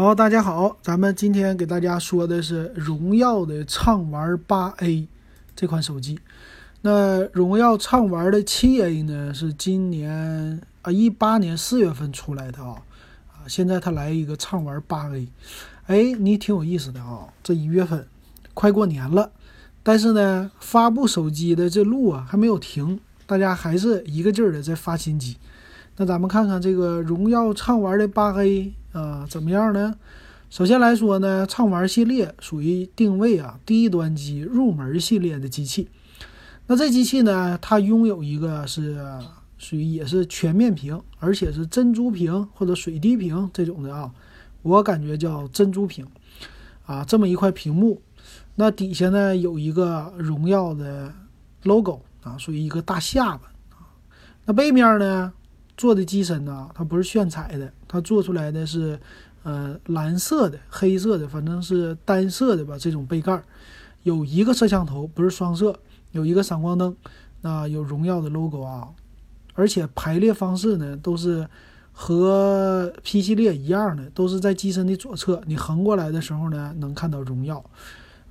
好，大家好，咱们今天给大家说的是荣耀的畅玩八 A 这款手机。那荣耀畅玩的七 A 呢，是今年啊一八年四月份出来的啊啊，现在它来一个畅玩八 A，哎，你挺有意思的啊，这一月份快过年了，但是呢，发布手机的这路啊还没有停，大家还是一个劲儿的在发新机。那咱们看看这个荣耀畅玩的八 A 啊怎么样呢？首先来说呢，畅玩系列属于定位啊低端机入门系列的机器。那这机器呢，它拥有一个是属于也是全面屏，而且是珍珠屏或者水滴屏这种的啊，我感觉叫珍珠屏啊，这么一块屏幕。那底下呢有一个荣耀的 logo 啊，属于一个大下巴啊。那背面呢？做的机身呢，它不是炫彩的，它做出来的是，呃，蓝色的、黑色的，反正是单色的吧。这种背盖有一个摄像头，不是双摄，有一个闪光灯，那有荣耀的 logo 啊，而且排列方式呢都是和 P 系列一样的，都是在机身的左侧。你横过来的时候呢，能看到荣耀。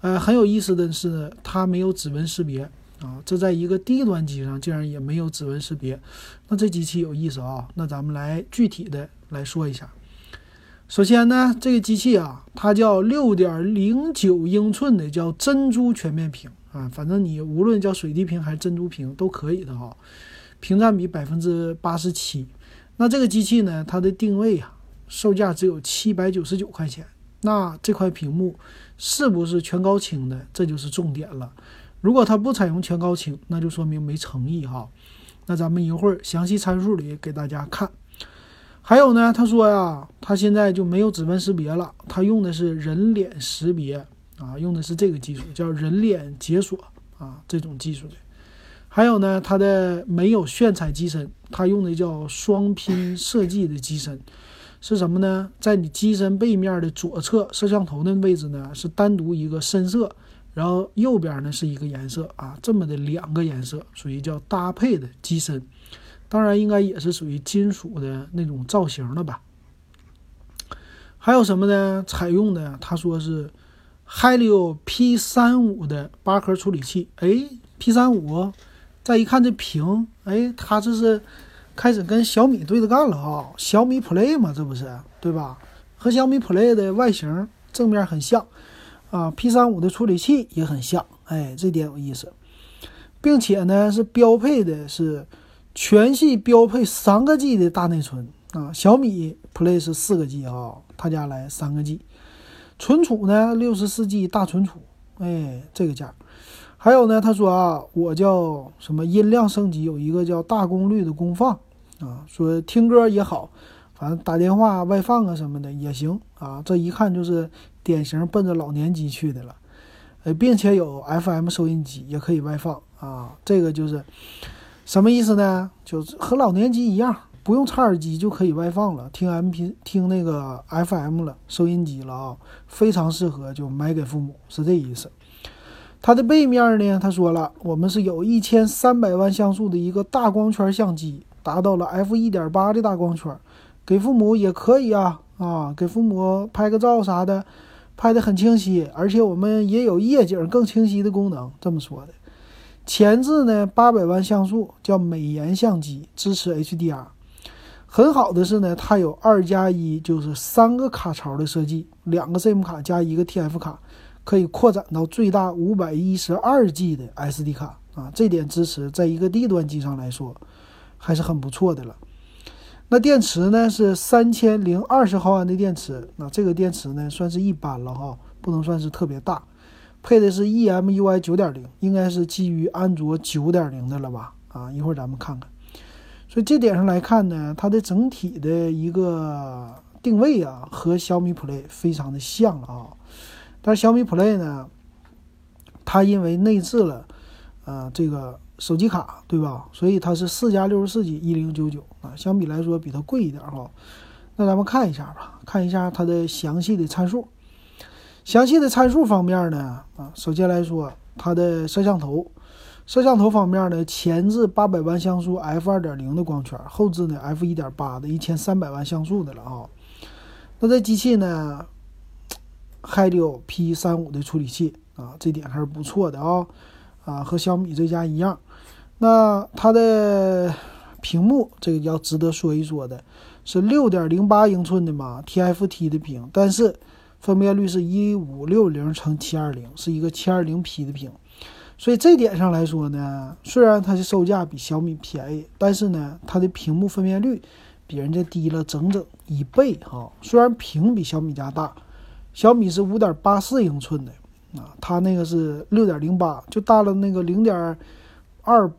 呃，很有意思的是，它没有指纹识别。啊，这在一个低端机上竟然也没有指纹识别，那这机器有意思啊！那咱们来具体的来说一下。首先呢，这个机器啊，它叫六点零九英寸的，叫珍珠全面屏啊，反正你无论叫水滴屏还是珍珠屏都可以的哈。屏占比百分之八十七。那这个机器呢，它的定位啊，售价只有七百九十九块钱。那这块屏幕是不是全高清的？这就是重点了。如果它不采用全高清，那就说明没诚意哈。那咱们一会儿详细参数里给大家看。还有呢，他说呀，他现在就没有指纹识别了，他用的是人脸识别啊，用的是这个技术，叫人脸解锁啊，这种技术的。还有呢，它的没有炫彩机身，它用的叫双拼设计的机身，是什么呢？在你机身背面的左侧摄像头的位置呢，是单独一个深色。然后右边呢是一个颜色啊，这么的两个颜色属于叫搭配的机身，当然应该也是属于金属的那种造型了吧。还有什么呢？采用的他说是 Helio P 三五的八核处理器。哎，P 三五，再一看这屏，哎，它这是开始跟小米对着干了啊！小米 Play 嘛，这不是对吧？和小米 Play 的外形正面很像。啊，P 三五的处理器也很像，哎，这点有意思，并且呢是标配的是全系标配三个 G 的大内存啊，小米 Play 是四个 G 啊，他家来三个 G，存储呢六十四 G 大存储，哎，这个价，还有呢，他说啊，我叫什么音量升级有一个叫大功率的功放啊，说听歌也好，反正打电话外放啊什么的也行啊，这一看就是。典型奔着老年机去的了，呃，并且有 FM 收音机也可以外放啊。这个就是什么意思呢？就是和老年机一样，不用插耳机就可以外放了，听 MP 听那个 FM 了，收音机了啊，非常适合就买给父母，是这意思。它的背面呢，他说了，我们是有一千三百万像素的一个大光圈相机，达到了 F 一点八的大光圈，给父母也可以啊啊，给父母拍个照啥的。拍的很清晰，而且我们也有夜景更清晰的功能。这么说的，前置呢八百万像素，叫美颜相机，支持 HDR。很好的是呢，它有二加一，就是三个卡槽的设计，两个 SIM 卡加一个 TF 卡，可以扩展到最大五百一十二 G 的 SD 卡啊。这点支持，在一个低端机上来说，还是很不错的了。那电池呢是三千零二十毫安的电池，那这个电池呢算是一般了哈，不能算是特别大。配的是 EMUI 九点零，应该是基于安卓九点零的了吧？啊，一会儿咱们看看。所以这点上来看呢，它的整体的一个定位啊，和小米 Play 非常的像啊。但是小米 Play 呢，它因为内置了，呃，这个。手机卡对吧？所以它是四加六十四 G 一零九九啊，相比来说比它贵一点哈。那咱们看一下吧，看一下它的详细的参数。详细的参数方面呢，啊，首先来说它的摄像头，摄像头方面呢，前置八百万像素 f 二点零的光圈，后置呢 f 一点八的一千三百万像素的了啊。那这机器呢，Helio P 三五的处理器啊，这点还是不错的啊，啊，和小米这家一样。那它的屏幕这个要值得说一说的，是六点零八英寸的嘛，TFT 的屏，但是分辨率是一五六零乘七二零，是一个七二零 P 的屏。所以这点上来说呢，虽然它的售价比小米便宜，但是呢，它的屏幕分辨率比人家低了整整一倍哈。虽然屏比小米家大，小米是五点八四英寸的啊，它那个是六点零八，就大了那个零点二、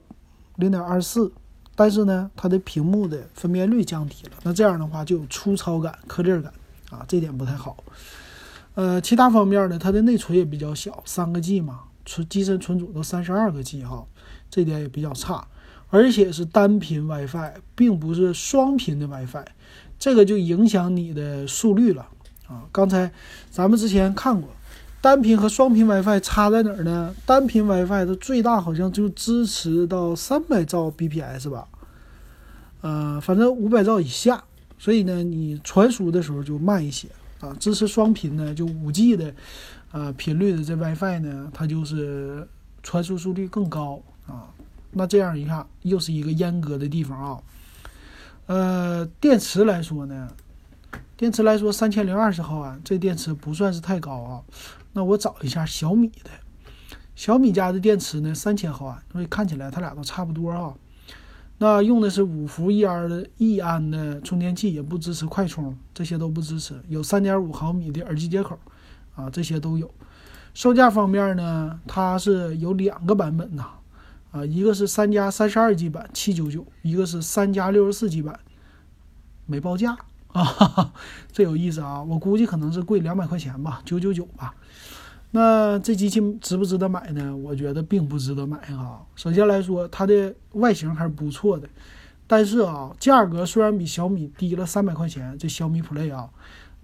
零点二四，但是呢，它的屏幕的分辨率降低了，那这样的话就有粗糙感、颗粒感啊，这点不太好。呃，其他方面呢，它的内存也比较小，三个 G 嘛。存机身存储都三十二个 G 哈，这点也比较差，而且是单频 WiFi，并不是双频的 WiFi，这个就影响你的速率了啊。刚才咱们之前看过，单频和双频 WiFi 差在哪儿呢？单频 WiFi 的最大好像就支持到三百兆 bps 吧，呃，反正五百兆以下，所以呢，你传输的时候就慢一些啊。支持双频呢，就五 G 的。啊，频率的这 WiFi 呢，它就是传输速率更高啊。那这样一看，又是一个阉割的地方啊。呃，电池来说呢，电池来说三千零二十毫安，这电池不算是太高啊。那我找一下小米的，小米家的电池呢三千毫安，所以看起来它俩都差不多啊。那用的是五伏一安的一安的充电器，也不支持快充，这些都不支持。有三点五毫米的耳机接口。啊，这些都有。售价方面呢，它是有两个版本呐，啊，一个是三加三十二 G 版七九九，一个是三加六十四 G 版，没报价啊，这有意思啊。我估计可能是贵两百块钱吧，九九九吧。那这机器值不值得买呢？我觉得并不值得买啊。首先来说，它的外形还是不错的，但是啊，价格虽然比小米低了三百块钱，这小米 Play 啊。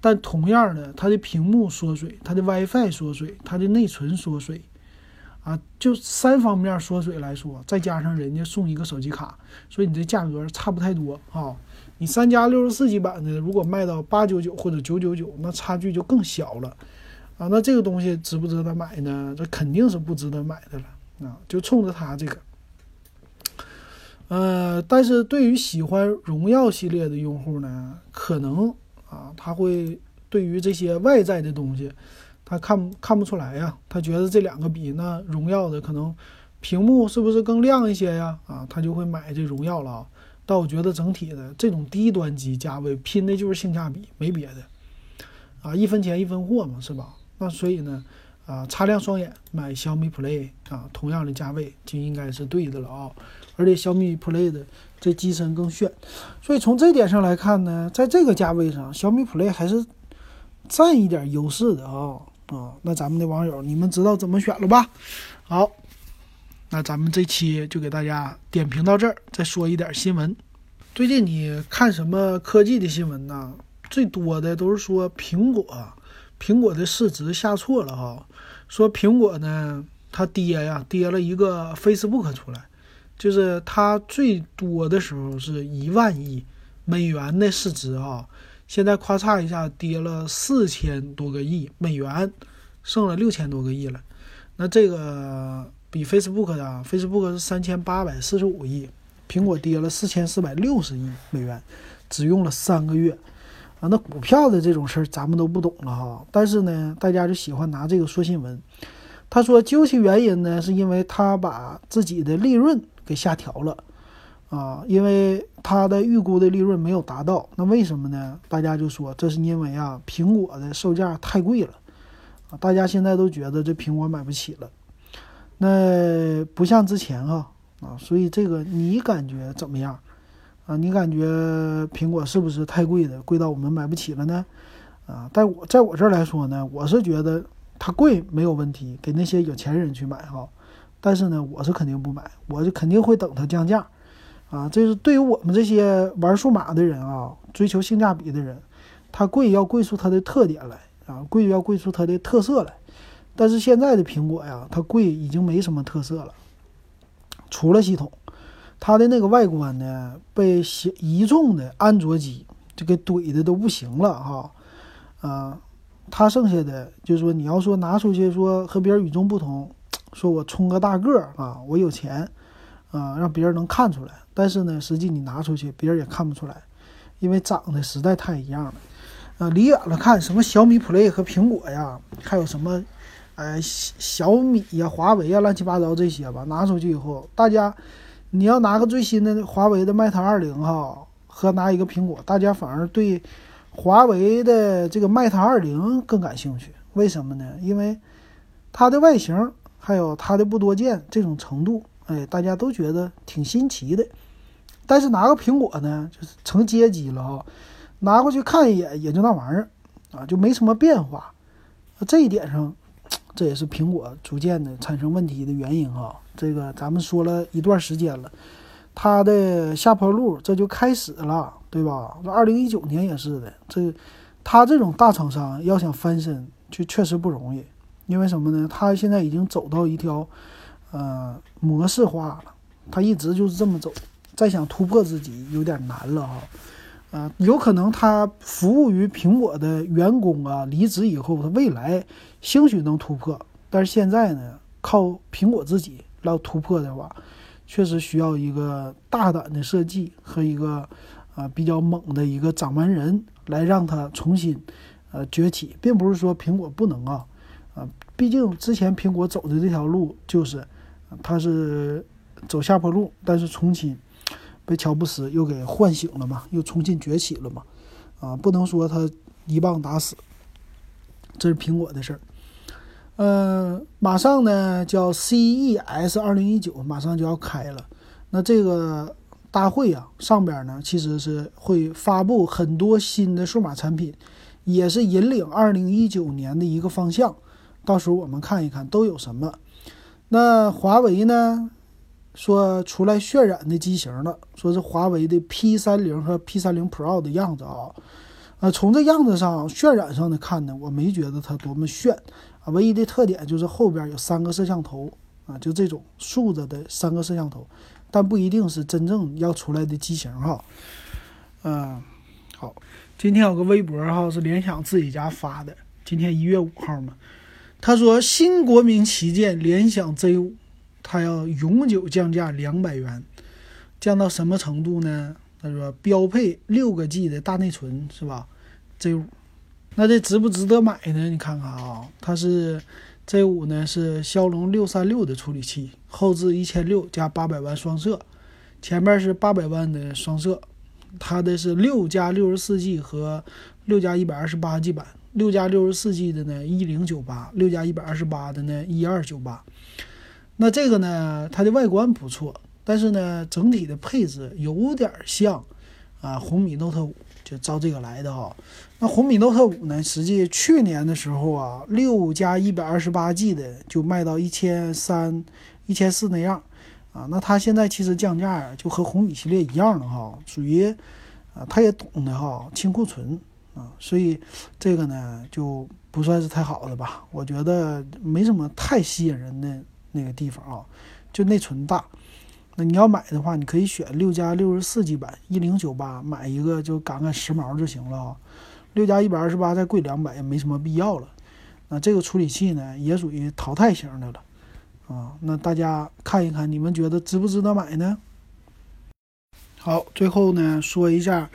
但同样的，它的屏幕缩水，它的 WiFi 缩水，它的内存缩水，啊，就三方面缩水来说，再加上人家送一个手机卡，所以你这价格差不太多啊。你三加六十四 G 版的，如果卖到八九九或者九九九，那差距就更小了啊。那这个东西值不值得买呢？这肯定是不值得买的了啊。就冲着它这个，呃，但是对于喜欢荣耀系列的用户呢，可能。啊，他会对于这些外在的东西，他看看不出来呀。他觉得这两个比那荣耀的可能屏幕是不是更亮一些呀？啊，他就会买这荣耀了啊。但我觉得整体的这种低端机价位拼的就是性价比，没别的。啊，一分钱一分货嘛，是吧？那所以呢，啊，擦亮双眼买小米 Play 啊，同样的价位就应该是对的了啊。而且小米 Play 的。这机身更炫，所以从这点上来看呢，在这个价位上，小米 Play 还是占一点优势的啊啊！那咱们的网友，你们知道怎么选了吧？好，那咱们这期就给大家点评到这儿，再说一点新闻。最近你看什么科技的新闻呢？最多的都是说苹果，苹果的市值下挫了哈，说苹果呢，它跌呀，跌了一个 Facebook 出来。就是它最多的时候是一万亿美元的市值啊，现在咔嚓一下跌了四千多个亿美元，剩了六千多个亿了。那这个比 Facebook 的，Facebook 是三千八百四十五亿，苹果跌了四千四百六十亿美元，只用了三个月啊。那股票的这种事儿咱们都不懂了哈，但是呢，大家就喜欢拿这个说新闻。他说究其原因呢，是因为他把自己的利润。给下调了，啊，因为他的预估的利润没有达到，那为什么呢？大家就说这是因为啊，苹果的售价太贵了，啊，大家现在都觉得这苹果买不起了，那不像之前啊，啊，所以这个你感觉怎么样？啊，你感觉苹果是不是太贵的，贵到我们买不起了呢？啊，在我在我这儿来说呢，我是觉得它贵没有问题，给那些有钱人去买哈。但是呢，我是肯定不买，我就肯定会等它降价，啊，这是对于我们这些玩数码的人啊，追求性价比的人，它贵要贵出它的特点来啊，贵要贵出它的特色来。但是现在的苹果呀，它贵已经没什么特色了，除了系统，它的那个外观呢，被一众的安卓机就给怼的都不行了哈。啊，它剩下的就是说你要说拿出去说和别人与众不同，说我充个大个儿啊，我有钱啊，让别人能看出来。但是呢，实际你拿出去，别人也看不出来，因为长得实在太一样了。啊，离远了看，什么小米 Play 和苹果呀，还有什么，哎，小米呀、华为呀，乱七八糟这些吧，拿出去以后，大家，你要拿个最新的华为的 Mate 二零哈，和拿一个苹果，大家反而对华为的这个 Mate 二零更感兴趣。为什么呢？因为它的外形还有它的不多见这种程度，哎，大家都觉得挺新奇的。但是拿个苹果呢，就是成阶级了哈。拿过去看一眼，也就那玩意儿，啊，就没什么变化。这一点上，这也是苹果逐渐的产生问题的原因哈。这个咱们说了一段时间了，它的下坡路这就开始了，对吧？那二零一九年也是的。这，它这种大厂商要想翻身，就确实不容易。因为什么呢？它现在已经走到一条，呃，模式化了。它一直就是这么走，再想突破自己有点难了哈。啊，有可能他服务于苹果的员工啊，离职以后，他未来兴许能突破，但是现在呢，靠苹果自己来突破的话，确实需要一个大胆的设计和一个啊比较猛的一个掌门人来让他重新呃崛起，并不是说苹果不能啊啊，毕竟之前苹果走的这条路就是，它是走下坡路，但是重新。被乔布斯又给唤醒了嘛，又重新崛起了嘛，啊，不能说他一棒打死，这是苹果的事儿。嗯，马上呢叫 CES 二零一九，马上就要开了。那这个大会啊，上边呢其实是会发布很多新的数码产品，也是引领二零一九年的一个方向。到时候我们看一看都有什么。那华为呢？说出来渲染的机型了，说是华为的 P 三零和 P 三零 Pro 的样子啊，呃，从这样子上渲染上的看呢，我没觉得它多么炫啊，唯一的特点就是后边有三个摄像头啊，就这种竖着的三个摄像头，但不一定是真正要出来的机型哈。嗯，好，今天有个微博哈是联想自己家发的，今天一月五号嘛，他说新国民旗舰联想 Z 五。它要永久降价两百元，降到什么程度呢？他说标配六个 G 的大内存是吧？Z 五，那这值不值得买呢？你看看啊，它是 Z 五呢是骁龙六三六的处理器，后置一千六加八百万双摄，前面是八百万的双摄，它的是六加六十四 G 和六加一百二十八 G 版，六加六十四 G 的呢一零九八，六加一百二十八的呢一二九八。那这个呢，它的外观不错，但是呢，整体的配置有点像啊红米 Note 五，就照这个来的哈。那红米 Note 五呢，实际去年的时候啊，六加一百二十八 G 的就卖到一千三、一千四那样啊。那它现在其实降价就和红米系列一样的哈，属于啊，它也懂的哈，清库存啊，所以这个呢就不算是太好的吧。我觉得没什么太吸引人的。那个地方啊，就内存大。那你要买的话，你可以选六加六十四 G 版，一零九八，买一个就赶赶时髦就行了啊。六加一百二十八再贵两百也没什么必要了。那这个处理器呢，也属于淘汰型的了啊。那大家看一看，你们觉得值不值得买呢？好，最后呢说一下，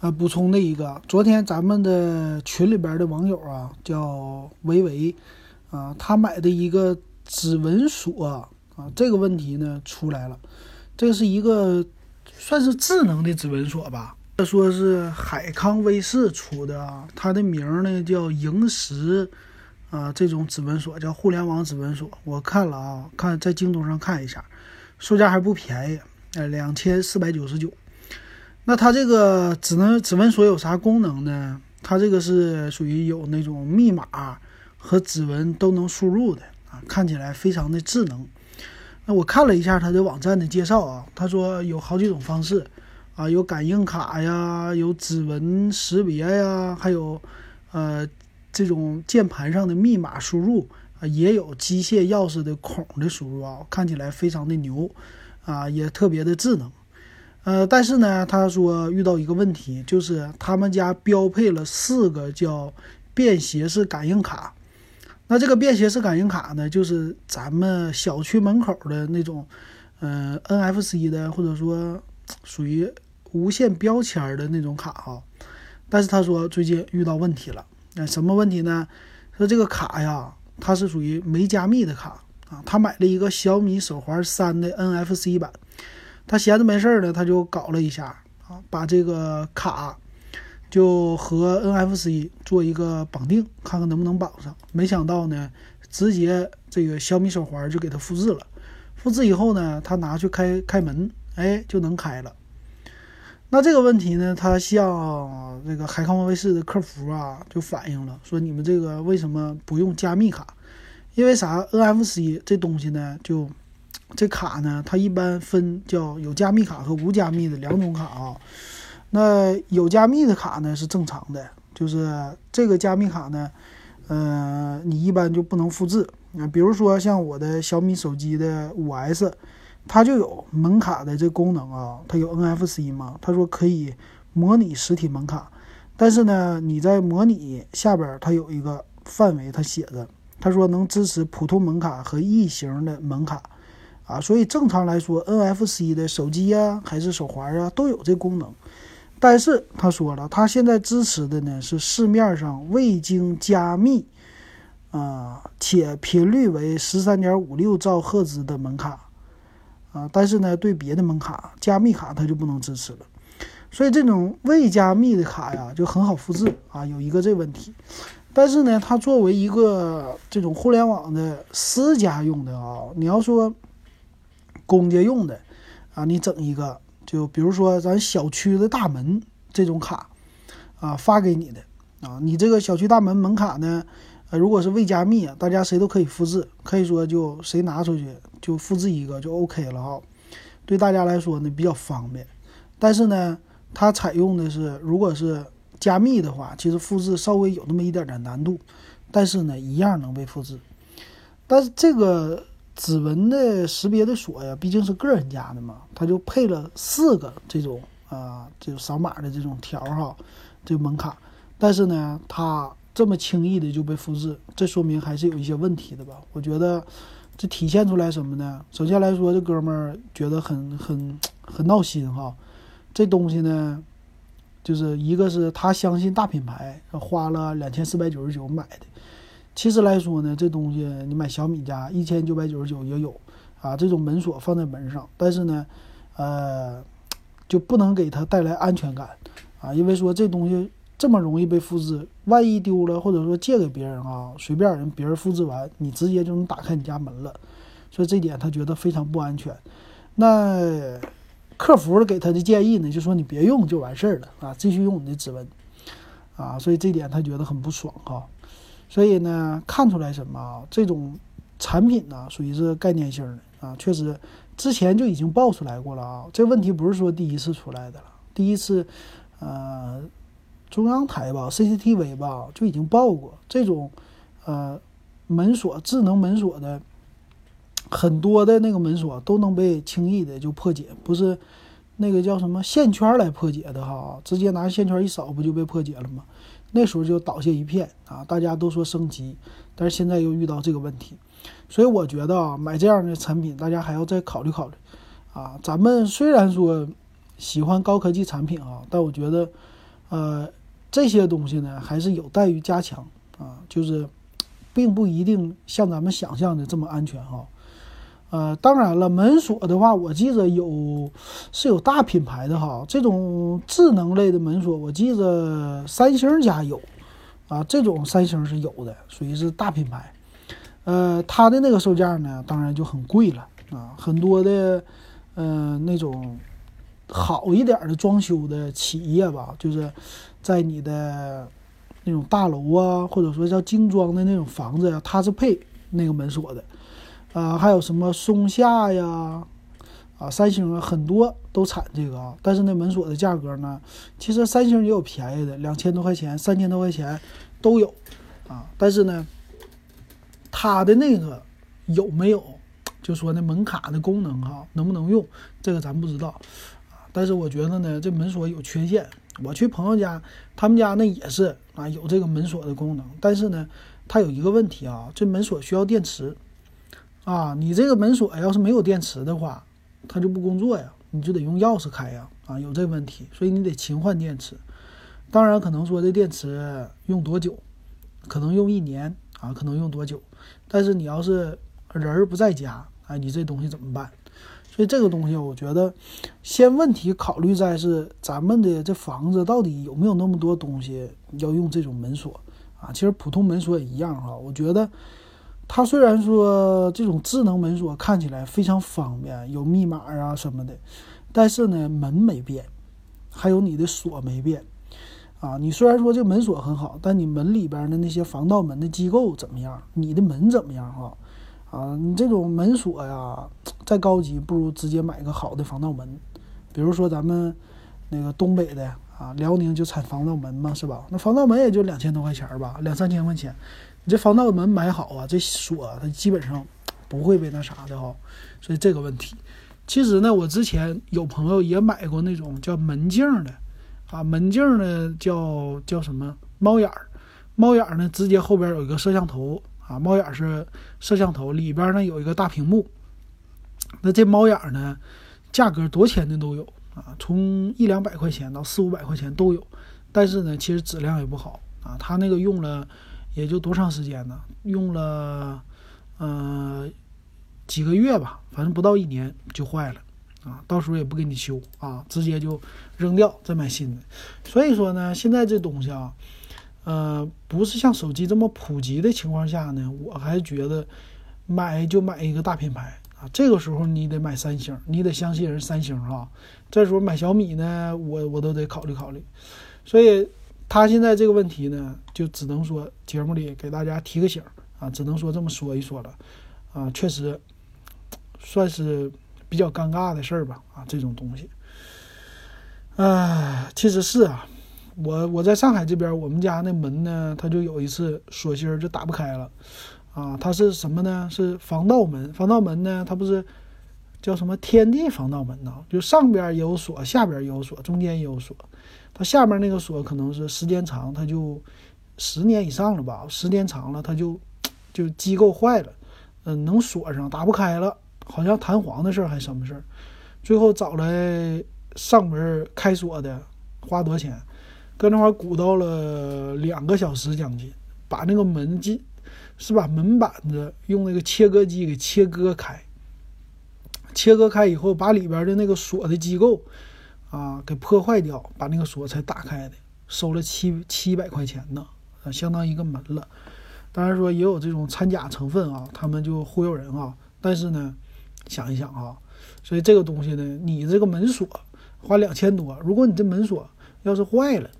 呃，补充的一个，昨天咱们的群里边的网友啊，叫维维啊，他买的一个。指纹锁啊，这个问题呢出来了，这是一个算是智能的指纹锁吧？说是海康威视出的啊，它的名呢叫萤石啊，这种指纹锁叫互联网指纹锁。我看了啊，看在京东上看一下，售价还不便宜，呃，两千四百九十九。那它这个指能指纹锁有啥功能呢？它这个是属于有那种密码和指纹都能输入的。啊，看起来非常的智能。那我看了一下它的网站的介绍啊，他说有好几种方式啊，有感应卡呀，有指纹识别呀，还有呃这种键盘上的密码输入啊，也有机械钥匙的孔的输入啊，看起来非常的牛啊，也特别的智能。呃，但是呢，他说遇到一个问题，就是他们家标配了四个叫便携式感应卡。那这个便携式感应卡呢，就是咱们小区门口的那种，嗯，NFC 的，或者说属于无线标签的那种卡哈。但是他说最近遇到问题了，那什么问题呢？说这个卡呀，它是属于没加密的卡啊。他买了一个小米手环三的 NFC 版，他闲着没事儿呢，他就搞了一下啊，把这个卡。就和 NFC 做一个绑定，看看能不能绑上。没想到呢，直接这个小米手环就给它复制了。复制以后呢，他拿去开开门，哎，就能开了。那这个问题呢，他向这个海康威视的客服啊就反映了，说你们这个为什么不用加密卡？因为啥？NFC 这东西呢，就这卡呢，它一般分叫有加密卡和无加密的两种卡啊。那有加密的卡呢是正常的，就是这个加密卡呢，呃，你一般就不能复制。啊，比如说像我的小米手机的五 S，它就有门卡的这功能啊，它有 NFC 嘛，他说可以模拟实体门卡，但是呢，你在模拟下边它有一个范围，它写着，他说能支持普通门卡和异形的门卡，啊，所以正常来说，NFC 的手机呀还是手环啊都有这功能。但是他说了，他现在支持的呢是市面上未经加密，啊，且频率为十三点五六兆赫兹的门卡，啊，但是呢，对别的门卡加密卡它就不能支持了。所以这种未加密的卡呀，就很好复制啊，有一个这问题。但是呢，它作为一个这种互联网的私家用的啊，你要说公家用的啊，你整一个。就比如说咱小区的大门这种卡，啊，发给你的啊，你这个小区大门门卡呢，呃，如果是未加密，大家谁都可以复制，可以说就谁拿出去就复制一个就 OK 了哈，对大家来说呢比较方便。但是呢，它采用的是如果是加密的话，其实复制稍微有那么一点点难度，但是呢，一样能被复制。但是这个。指纹的识别的锁呀，毕竟是个人家的嘛，它就配了四个这种啊，这种扫码的这种条哈，这门卡。但是呢，它这么轻易的就被复制，这说明还是有一些问题的吧？我觉得这体现出来什么呢？首先来说，这哥们儿觉得很很很闹心哈。这东西呢，就是一个是他相信大品牌，花了两千四百九十九买的。其实来说呢，这东西你买小米家一千九百九十九也有啊，这种门锁放在门上，但是呢，呃，就不能给它带来安全感啊，因为说这东西这么容易被复制，万一丢了或者说借给别人啊，随便人别人复制完，你直接就能打开你家门了，所以这点他觉得非常不安全。那客服给他的建议呢，就说你别用就完事儿了啊，继续用你的指纹啊，所以这点他觉得很不爽哈。所以呢，看出来什么啊？这种产品呢，属于是概念性的啊，确实之前就已经爆出来过了啊。这问题不是说第一次出来的了，第一次，呃，中央台吧，CCTV 吧，就已经报过这种，呃，门锁智能门锁的很多的那个门锁都能被轻易的就破解，不是那个叫什么线圈来破解的哈，直接拿线圈一扫不就被破解了吗？那时候就倒下一片啊！大家都说升级，但是现在又遇到这个问题，所以我觉得啊，买这样的产品，大家还要再考虑考虑啊。咱们虽然说喜欢高科技产品啊，但我觉得，呃，这些东西呢，还是有待于加强啊，就是并不一定像咱们想象的这么安全哈。呃，当然了，门锁的话，我记着有是有大品牌的哈，这种智能类的门锁，我记着三星家有，啊，这种三星是有的，属于是大品牌。呃，它的那个售价呢，当然就很贵了啊，很多的，呃，那种好一点的装修的企业吧，就是在你的那种大楼啊，或者说叫精装的那种房子呀，它是配那个门锁的。啊，还有什么松下呀，啊，三星啊，很多都产这个啊。但是那门锁的价格呢，其实三星也有便宜的，两千多块钱、三千多块钱都有啊。但是呢，它的那个有没有，就说那门卡的功能哈，能不能用，这个咱不知道啊。但是我觉得呢，这门锁有缺陷我去朋友家，他们家那也是啊，有这个门锁的功能，但是呢，它有一个问题啊，这门锁需要电池啊，你这个门锁要是没有电池的话，它就不工作呀，你就得用钥匙开呀，啊，有这问题，所以你得勤换电池。当然，可能说这电池用多久，可能用一年啊，可能用多久，但是你要是人儿不在家，哎，你这东西怎么办？所以这个东西，我觉得先问题考虑在是咱们的这房子到底有没有那么多东西要用这种门锁啊？其实普通门锁也一样哈。我觉得它虽然说这种智能门锁看起来非常方便，有密码啊什么的，但是呢门没变，还有你的锁没变啊。你虽然说这门锁很好，但你门里边的那些防盗门的机构怎么样？你的门怎么样哈？啊，你这种门锁呀，再高级不如直接买个好的防盗门，比如说咱们那个东北的啊，辽宁就产防盗门嘛，是吧？那防盗门也就两千多块钱吧，两三千块钱，你这防盗门买好啊，这锁它基本上不会被那啥的哈。所以这个问题，其实呢，我之前有朋友也买过那种叫门镜的，啊，门镜呢叫叫什么猫眼儿，猫眼儿呢直接后边有一个摄像头。啊，猫眼是摄像头里边呢有一个大屏幕，那这猫眼呢，价格多钱的都有啊，从一两百块钱到四五百块钱都有，但是呢，其实质量也不好啊。它那个用了也就多长时间呢？用了呃几个月吧，反正不到一年就坏了啊。到时候也不给你修啊，直接就扔掉再买新的。所以说呢，现在这东西啊。呃，不是像手机这么普及的情况下呢，我还觉得买就买一个大品牌啊。这个时候你得买三星，你得相信人三星哈。这时候买小米呢，我我都得考虑考虑。所以他现在这个问题呢，就只能说节目里给大家提个醒啊，只能说这么说一说了啊，确实算是比较尴尬的事儿吧啊，这种东西，啊，其实是啊。我我在上海这边，我们家那门呢，它就有一次锁芯儿就打不开了，啊，它是什么呢？是防盗门。防盗门呢，它不是叫什么天地防盗门呢？就上边有锁，下边也有锁，中间也有锁。它下边那个锁可能是时间长，它就十年以上了吧？时间长了，它就就机构坏了，嗯，能锁上，打不开了，好像弹簧的事儿还什么事儿？最后找来上门开锁的，花多少钱？搁那块鼓捣了两个小时将近，把那个门进，是把门板子用那个切割机给切割开。切割开以后，把里边的那个锁的机构啊给破坏掉，把那个锁才打开的，收了七七百块钱呢，啊，相当于一个门了。当然说也有这种掺假成分啊，他们就忽悠人啊。但是呢，想一想啊，所以这个东西呢，你这个门锁花两千多，如果你这门锁要是坏了，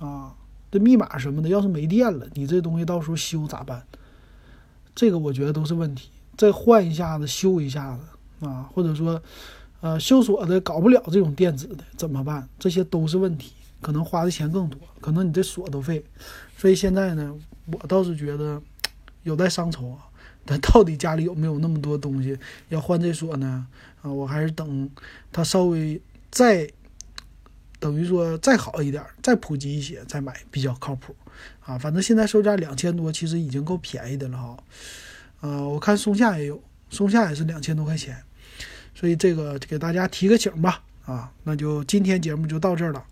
啊，这密码什么的，要是没电了，你这东西到时候修咋办？这个我觉得都是问题。再换一下子，修一下子啊，或者说，呃，修锁的搞不了这种电子的怎么办？这些都是问题，可能花的钱更多，可能你这锁都废。所以现在呢，我倒是觉得有待商筹啊。但到底家里有没有那么多东西要换这锁呢？啊，我还是等它稍微再。等于说再好一点，再普及一些再买比较靠谱，啊，反正现在售价两千多，其实已经够便宜的了哈。呃，我看松下也有，松下也是两千多块钱，所以这个给大家提个醒吧，啊，那就今天节目就到这儿了。